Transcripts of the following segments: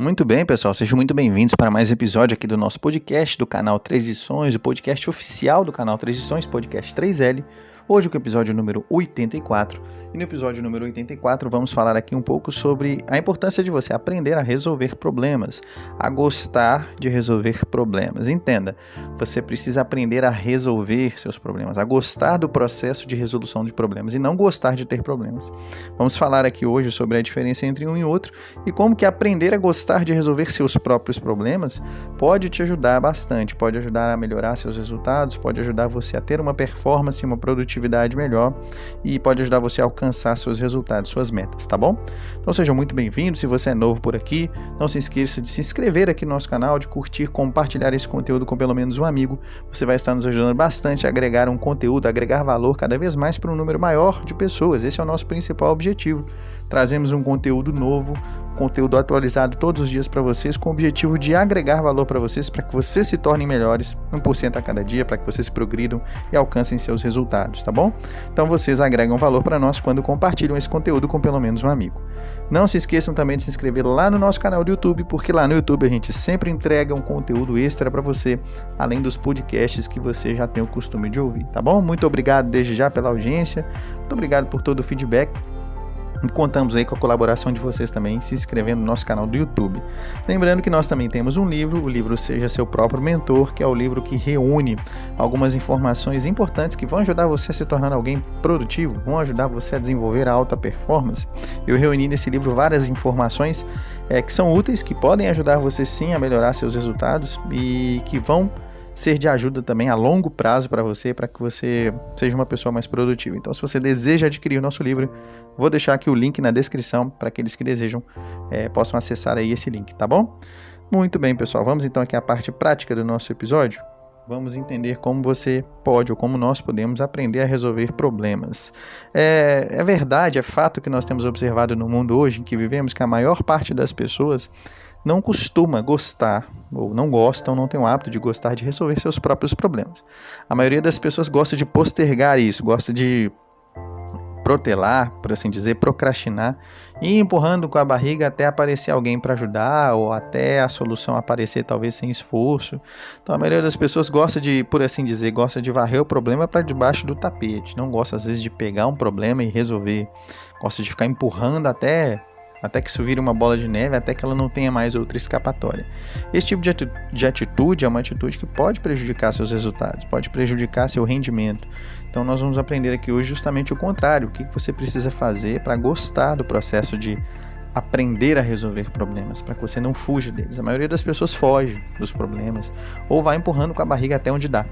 Muito bem, pessoal, sejam muito bem-vindos para mais um episódio aqui do nosso podcast do canal Três Lições, o podcast oficial do canal Três Lições, podcast 3L. Hoje com o episódio número 84 e no episódio número 84 vamos falar aqui um pouco sobre a importância de você aprender a resolver problemas, a gostar de resolver problemas. Entenda, você precisa aprender a resolver seus problemas, a gostar do processo de resolução de problemas e não gostar de ter problemas. Vamos falar aqui hoje sobre a diferença entre um e outro e como que aprender a gostar de resolver seus próprios problemas pode te ajudar bastante, pode ajudar a melhorar seus resultados, pode ajudar você a ter uma performance, uma produtividade melhor e pode ajudar você a alcançar seus resultados, suas metas, tá bom? Então sejam muito bem-vindos. Se você é novo por aqui, não se esqueça de se inscrever aqui no nosso canal, de curtir, compartilhar esse conteúdo com pelo menos um amigo. Você vai estar nos ajudando bastante a agregar um conteúdo, a agregar valor cada vez mais para um número maior de pessoas. Esse é o nosso principal objetivo. Trazemos um conteúdo novo, conteúdo atualizado todos os dias para vocês, com o objetivo de agregar valor para vocês, para que vocês se tornem melhores, 1% a cada dia, para que vocês progridam e alcancem seus resultados, tá bom? Então vocês agregam valor para nós quando compartilham esse conteúdo com pelo menos um amigo. Não se esqueçam também de se inscrever lá no nosso canal do YouTube, porque lá no YouTube a gente sempre entrega um conteúdo extra para você, além dos podcasts que você já tem o costume de ouvir, tá bom? Muito obrigado desde já pela audiência, muito obrigado por todo o feedback. Contamos aí com a colaboração de vocês também se inscrevendo no nosso canal do YouTube. Lembrando que nós também temos um livro, o livro Seja Seu Próprio Mentor, que é o livro que reúne algumas informações importantes que vão ajudar você a se tornar alguém produtivo, vão ajudar você a desenvolver a alta performance. Eu reuni nesse livro várias informações é, que são úteis, que podem ajudar você sim a melhorar seus resultados e que vão ser de ajuda também a longo prazo para você, para que você seja uma pessoa mais produtiva. Então, se você deseja adquirir o nosso livro, vou deixar aqui o link na descrição para aqueles que desejam é, possam acessar aí esse link, tá bom? Muito bem, pessoal. Vamos então aqui à parte prática do nosso episódio. Vamos entender como você pode ou como nós podemos aprender a resolver problemas. É, é verdade, é fato que nós temos observado no mundo hoje em que vivemos que a maior parte das pessoas não costuma gostar, ou não gostam, não tem o hábito de gostar de resolver seus próprios problemas. A maioria das pessoas gosta de postergar isso, gosta de protelar, por assim dizer, procrastinar e empurrando com a barriga até aparecer alguém para ajudar ou até a solução aparecer talvez sem esforço. Então a maioria das pessoas gosta de, por assim dizer, gosta de varrer o problema para debaixo do tapete, não gosta às vezes de pegar um problema e resolver, gosta de ficar empurrando até até que isso vire uma bola de neve, até que ela não tenha mais outra escapatória. Esse tipo de atitude é uma atitude que pode prejudicar seus resultados, pode prejudicar seu rendimento. Então nós vamos aprender aqui hoje justamente o contrário, o que você precisa fazer para gostar do processo de aprender a resolver problemas, para que você não fuja deles. A maioria das pessoas foge dos problemas ou vai empurrando com a barriga até onde dá.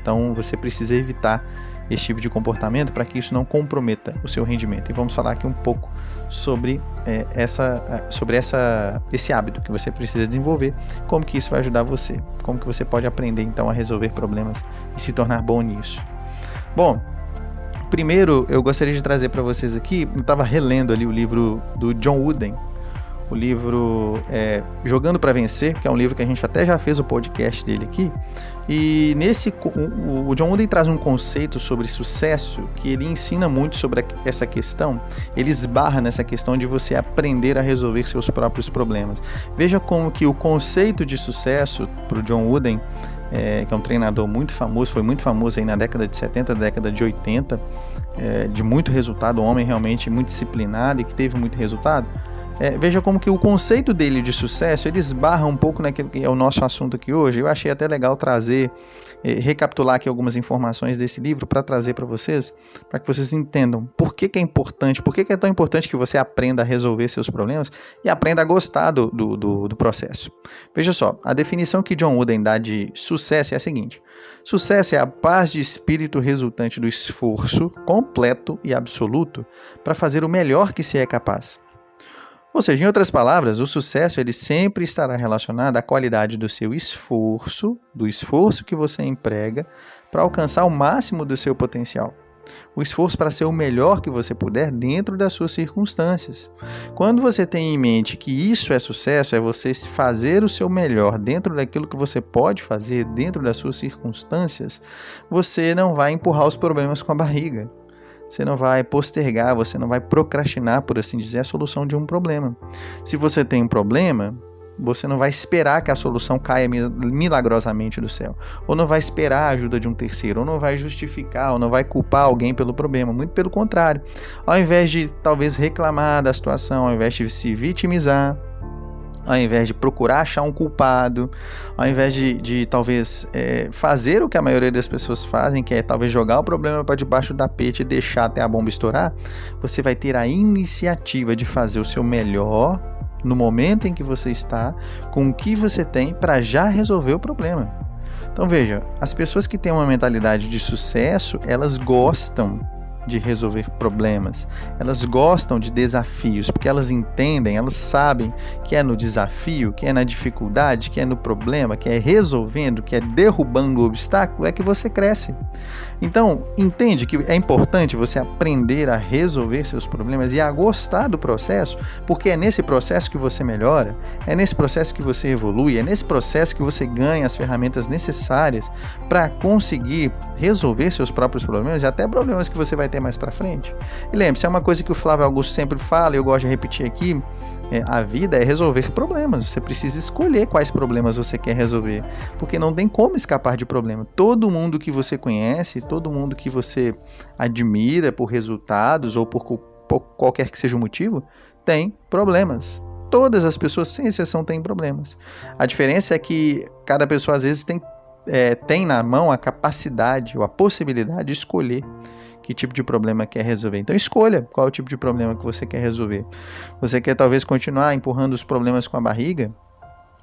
Então você precisa evitar esse tipo de comportamento para que isso não comprometa o seu rendimento. E vamos falar aqui um pouco sobre, é, essa, sobre essa, esse hábito que você precisa desenvolver, como que isso vai ajudar você, como que você pode aprender então a resolver problemas e se tornar bom nisso. Bom, primeiro eu gostaria de trazer para vocês aqui, eu estava relendo ali o livro do John Wooden, o livro é, Jogando para Vencer, que é um livro que a gente até já fez o podcast dele aqui. E nesse o, John Wooden traz um conceito sobre sucesso que ele ensina muito sobre essa questão. Ele esbarra nessa questão de você aprender a resolver seus próprios problemas. Veja como que o conceito de sucesso para o John Wooden é, que é um treinador muito famoso, foi muito famoso aí na década de 70, década de 80, é, de muito resultado, um homem realmente muito disciplinado e que teve muito resultado. É, veja como que o conceito dele de sucesso ele esbarra um pouco naquilo que é o nosso assunto aqui hoje. Eu achei até legal trazer, é, recapitular aqui algumas informações desse livro para trazer para vocês, para que vocês entendam por que, que é importante, por que, que, é tão importante que você aprenda a resolver seus problemas e aprenda a gostar do, do, do, do processo. Veja só, a definição que John Wooden dá de sucesso é a seguinte: sucesso é a paz de espírito resultante do esforço completo e absoluto para fazer o melhor que se é capaz. Ou seja, em outras palavras, o sucesso ele sempre estará relacionado à qualidade do seu esforço, do esforço que você emprega para alcançar o máximo do seu potencial. O esforço para ser o melhor que você puder dentro das suas circunstâncias. Quando você tem em mente que isso é sucesso, é você fazer o seu melhor dentro daquilo que você pode fazer, dentro das suas circunstâncias, você não vai empurrar os problemas com a barriga. Você não vai postergar, você não vai procrastinar, por assim dizer, a solução de um problema. Se você tem um problema, Você não vai esperar que a solução caia milagrosamente do céu. Ou não vai esperar a ajuda de um terceiro. Ou não vai justificar, ou não vai culpar alguém pelo problema. Muito pelo contrário. Ao invés de talvez reclamar da situação, ao invés de se vitimizar, ao invés de procurar achar um culpado, ao invés de, de talvez é, fazer o que a maioria das pessoas fazem, que é talvez jogar o problema para debaixo da tapete e deixar até a bomba estourar, você vai ter a iniciativa de fazer o seu melhor no momento em que você está, com o que você tem para já resolver o problema. Então veja, as pessoas que têm uma mentalidade de sucesso, elas gostam de resolver problemas. Elas gostam de desafios, porque elas entendem, elas sabem que é no desafio, que é na dificuldade, que é no problema, que é resolvendo, que é derrubando o obstáculo, é que você cresce. Então, entende que é importante você aprender a resolver seus problemas e a gostar do processo, porque é nesse processo que você melhora, é nesse processo que você evolui, é nesse processo que você ganha as ferramentas necessárias para conseguir resolver seus próprios problemas e até problemas que você vai ter mais para frente. E lembre-se, é uma coisa que o Flávio Augusto sempre fala e eu gosto de repetir aqui, é, a vida é resolver problemas. Você precisa escolher quais problemas você quer resolver, porque não tem como escapar de problema. Todo mundo que você conhece, todo mundo que você admira por resultados ou por, por qualquer que seja o motivo, tem problemas. Todas as pessoas, sem exceção, têm problemas. A diferença é que cada pessoa às vezes tem, é, tem na mão a capacidade ou a possibilidade de escolher que tipo de problema quer resolver. Então escolha qual é o tipo de problema que você quer resolver. Você quer talvez continuar empurrando os problemas com a barriga?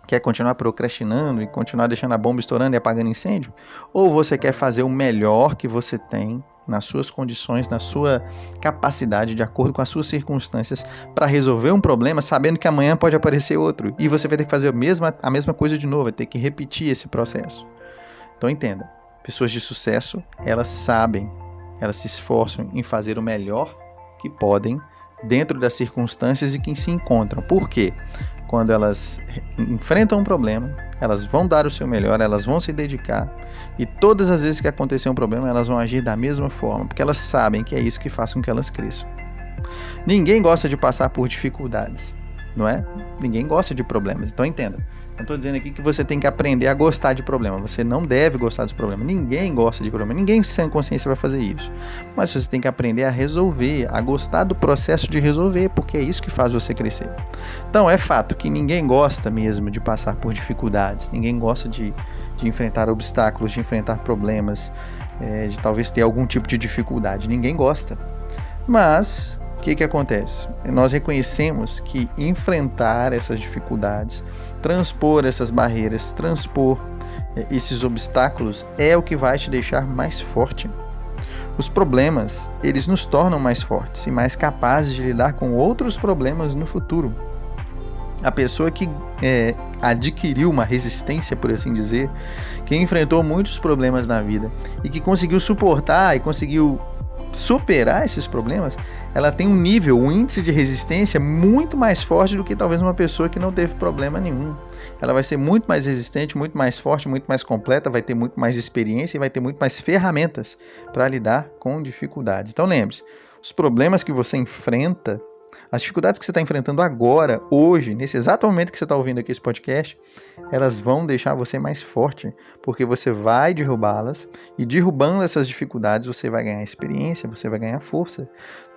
Quer continuar procrastinando e continuar deixando a bomba estourando e apagando incêndio? Ou você quer fazer o melhor que você tem nas suas condições, na sua capacidade, de acordo com as suas circunstâncias, para resolver um problema, sabendo que amanhã pode aparecer outro e você vai ter que fazer a mesma, a mesma coisa de novo, vai ter que repetir esse processo. Então entenda, pessoas de sucesso, elas sabem elas se esforçam em fazer o melhor que podem dentro das circunstâncias em que se encontram. Por quê? Quando elas enfrentam um problema, elas vão dar o seu melhor, elas vão se dedicar e todas as vezes que acontecer um problema, elas vão agir da mesma forma, porque elas sabem que é isso que faz com que elas cresçam. Ninguém gosta de passar por dificuldades não é? Ninguém gosta de problemas, então entenda. Não estou dizendo aqui que você tem que aprender a gostar de problema. Você não deve gostar dos problemas. Ninguém gosta de problema. Ninguém sem consciência vai fazer isso. Mas você tem que aprender a resolver, a gostar do processo de resolver, porque é isso que faz você crescer. Então é fato que ninguém gosta mesmo de passar por dificuldades. Ninguém gosta de, de enfrentar obstáculos, de enfrentar problemas, é, de talvez ter algum tipo de dificuldade. Ninguém gosta. Mas que, que acontece? Nós reconhecemos que enfrentar essas dificuldades, transpor essas barreiras, transpor eh, esses obstáculos é o que vai te deixar mais forte. Os problemas, eles nos tornam mais fortes e mais capazes de lidar com outros problemas no futuro. A pessoa que é, adquiriu uma resistência, por assim dizer, que enfrentou muitos problemas na vida e que conseguiu suportar e conseguiu superar esses problemas, ela tem um nível, um índice de resistência muito mais forte do que talvez uma pessoa que não teve problema nenhum. Ela vai ser muito mais resistente, muito mais forte, muito mais completa, vai ter muito mais experiência e vai ter muito mais ferramentas para lidar com dificuldade. Então lembre-se, os problemas que você enfrenta as dificuldades que você está enfrentando agora, hoje, nesse exato momento que você está ouvindo aqui esse podcast, elas vão deixar você mais forte, porque você vai derrubá-las e derrubando essas dificuldades você vai ganhar experiência, você vai ganhar força.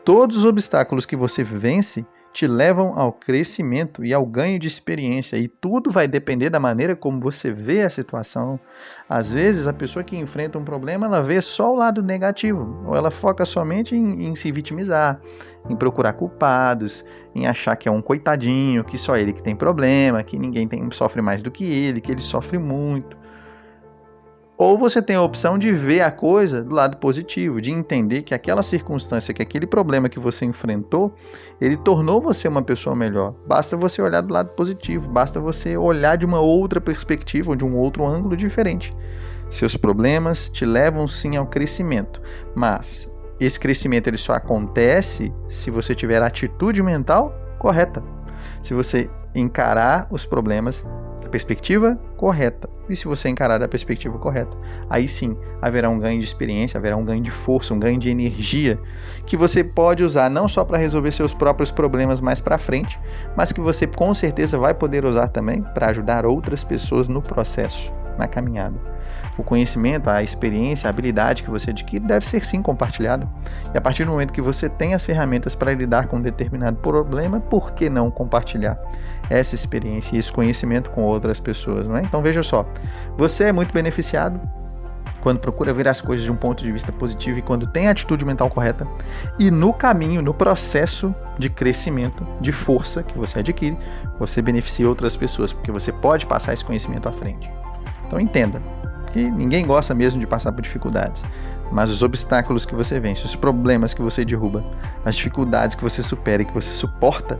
Todos os obstáculos que você vence te levam ao crescimento e ao ganho de experiência. E tudo vai depender da maneira como você vê a situação. Às vezes, a pessoa que enfrenta um problema, ela vê só o lado negativo, ou ela foca somente em, em se vitimizar, em procurar culpados, em achar que é um coitadinho, que só ele que tem problema, que ninguém tem, sofre mais do que ele, que ele sofre muito. Ou você tem a opção de ver a coisa do lado positivo, de entender que aquela circunstância, que aquele problema que você enfrentou, ele tornou você uma pessoa melhor. Basta você olhar do lado positivo, basta você olhar de uma outra perspectiva de um outro ângulo diferente. Seus problemas te levam sim ao crescimento, mas esse crescimento ele só acontece se você tiver a atitude mental correta. Se você encarar os problemas perspectiva correta. E se você encarar da perspectiva correta, aí sim haverá um ganho de experiência, haverá um ganho de força, um ganho de energia que você pode usar não só para resolver seus próprios problemas mais para frente, mas que você com certeza vai poder usar também para ajudar outras pessoas no processo, na caminhada. O conhecimento, a experiência, a habilidade que você adquire deve ser sim compartilhado. E a partir do momento que você tem as ferramentas para lidar com um determinado problema, por que não compartilhar essa experiência e esse conhecimento com outras pessoas, não é? Então veja só, você é muito beneficiado quando procura ver as coisas de um ponto de vista positivo e quando tem a atitude mental correta, e no caminho, no processo de crescimento, de força que você adquire, você beneficia outras pessoas, porque você pode passar esse conhecimento à frente. Então entenda, que ninguém gosta mesmo de passar por dificuldades, mas os obstáculos que você vence, os problemas que você derruba, as dificuldades que você supera e que você suporta,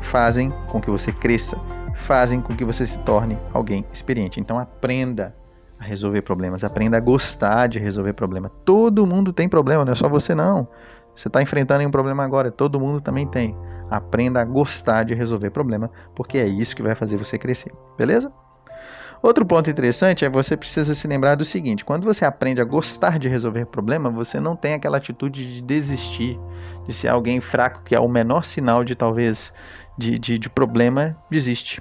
fazem com que você cresça, fazem com que você se torne alguém experiente. Então aprenda a resolver problemas, aprenda a gostar de resolver problemas. Todo mundo tem problema, não é só você não. Você está enfrentando um problema agora, todo mundo também tem. Aprenda a gostar de resolver problema, porque é isso que vai fazer você crescer, beleza? Outro ponto interessante é você precisa se lembrar do seguinte: quando você aprende a gostar de resolver problema, você não tem aquela atitude de desistir, de ser alguém fraco, que é o menor sinal de talvez de, de, de problema, desiste.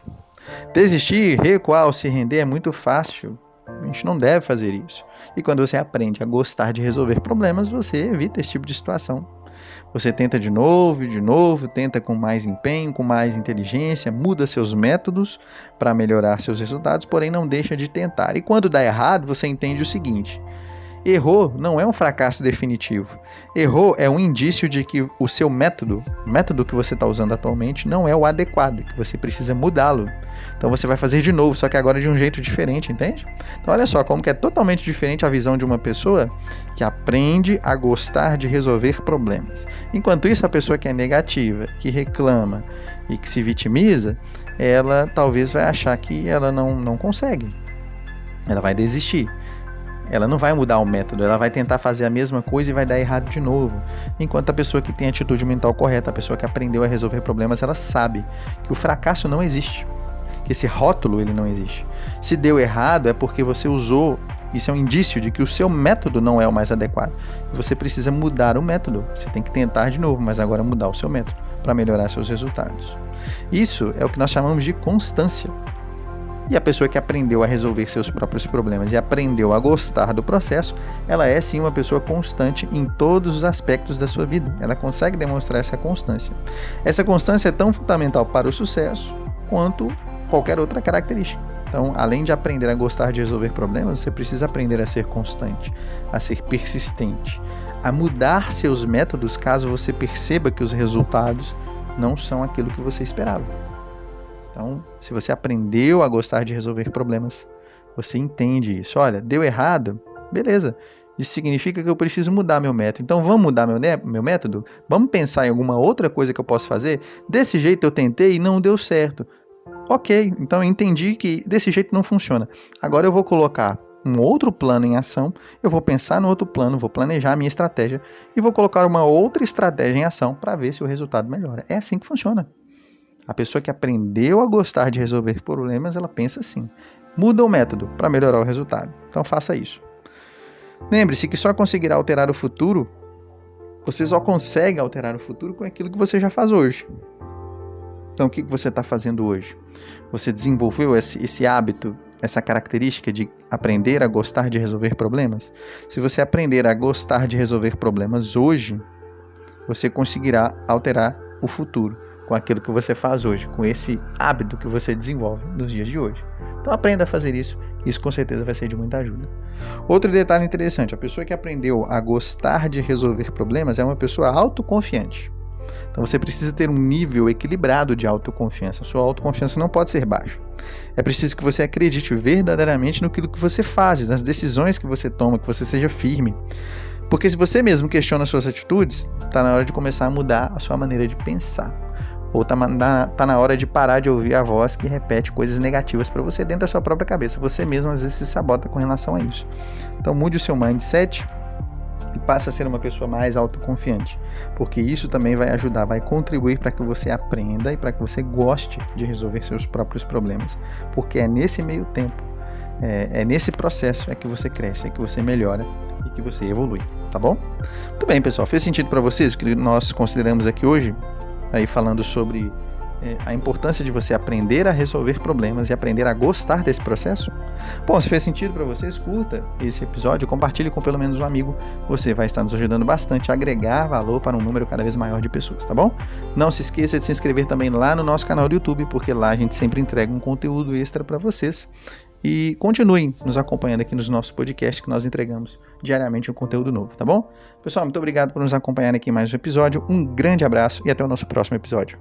Desistir, recuar se render é muito fácil. A gente não deve fazer isso. E quando você aprende a gostar de resolver problemas, você evita esse tipo de situação. Você tenta de novo, de novo, tenta com mais empenho, com mais inteligência, muda seus métodos para melhorar seus resultados, porém não deixa de tentar. E quando dá errado, você entende o seguinte: Errou não é um fracasso definitivo. Errou é um indício de que o seu método, método que você está usando atualmente, não é o adequado, que você precisa mudá-lo. Então você vai fazer de novo, só que agora de um jeito diferente, entende? Então olha só como que é totalmente diferente a visão de uma pessoa que aprende a gostar de resolver problemas. Enquanto isso, a pessoa que é negativa, que reclama e que se vitimiza, ela talvez vai achar que ela não, não consegue. Ela vai desistir. Ela não vai mudar o método, ela vai tentar fazer a mesma coisa e vai dar errado de novo. Enquanto a pessoa que tem atitude mental correta, a pessoa que aprendeu a resolver problemas, ela sabe que o fracasso não existe, que esse rótulo ele não existe. Se deu errado é porque você usou isso é um indício de que o seu método não é o mais adequado. Você precisa mudar o método. Você tem que tentar de novo, mas agora mudar o seu método para melhorar seus resultados. Isso é o que nós chamamos de constância. E a pessoa que aprendeu a resolver seus próprios problemas e aprendeu a gostar do processo, ela é sim uma pessoa constante em todos os aspectos da sua vida. Ela consegue demonstrar essa constância. Essa constância é tão fundamental para o sucesso quanto qualquer outra característica. Então, além de aprender a gostar de resolver problemas, você precisa aprender a ser constante, a ser persistente, a mudar seus métodos caso você perceba que os resultados não são aquilo que você esperava. Então, se você aprendeu a gostar de resolver problemas, você entende isso. Olha, deu errado, beleza. Isso significa que eu preciso mudar meu método. Então vamos mudar meu, meu método? Vamos pensar em alguma outra coisa que eu posso fazer? Desse jeito eu tentei e não deu certo. Ok, então eu entendi que desse jeito não funciona. Agora eu vou colocar um outro plano em ação, eu vou pensar no outro plano, vou planejar a minha estratégia e vou colocar uma outra estratégia em ação para ver se o resultado melhora. É assim que funciona. A pessoa que aprendeu a gostar de resolver problemas, ela pensa assim: muda o método para melhorar o resultado. Então faça isso. Lembre-se que só conseguirá alterar o futuro, você só consegue alterar o futuro com aquilo que você já faz hoje. Então o que você está fazendo hoje? Você desenvolveu esse, esse hábito, essa característica de aprender a gostar de resolver problemas? Se você aprender a gostar de resolver problemas hoje, você conseguirá alterar o futuro com aquilo que você faz hoje, com esse hábito que você desenvolve nos dias de hoje. Então aprenda a fazer isso, isso com certeza vai ser de muita ajuda. Outro detalhe interessante, a pessoa que aprendeu a gostar de resolver problemas é uma pessoa autoconfiante. Então você precisa ter um nível equilibrado de autoconfiança. Sua autoconfiança não pode ser baixa. É preciso que você acredite verdadeiramente no que você faz, nas decisões que você toma, que você seja firme. Porque se você mesmo questiona suas atitudes, está na hora de começar a mudar a sua maneira de pensar. Ou tá na, tá na hora de parar de ouvir a voz que repete coisas negativas para você dentro da sua própria cabeça. Você mesmo às vezes se sabota com relação a isso. Então mude o seu mindset e passa a ser uma pessoa mais autoconfiante, porque isso também vai ajudar, vai contribuir para que você aprenda e para que você goste de resolver seus próprios problemas, porque é nesse meio tempo, é, é nesse processo é que você cresce, é que você melhora e que você evolui, tá bom? Muito bem, pessoal, fez sentido para vocês o que nós consideramos aqui hoje, aí falando sobre é, a importância de você aprender a resolver problemas e aprender a gostar desse processo? Bom, se fez sentido para vocês, curta esse episódio, compartilhe com pelo menos um amigo. Você vai estar nos ajudando bastante a agregar valor para um número cada vez maior de pessoas, tá bom? Não se esqueça de se inscrever também lá no nosso canal do YouTube, porque lá a gente sempre entrega um conteúdo extra para vocês. E continuem nos acompanhando aqui nos nossos podcasts que nós entregamos diariamente um conteúdo novo, tá bom? Pessoal, muito obrigado por nos acompanhar aqui em mais um episódio. Um grande abraço e até o nosso próximo episódio.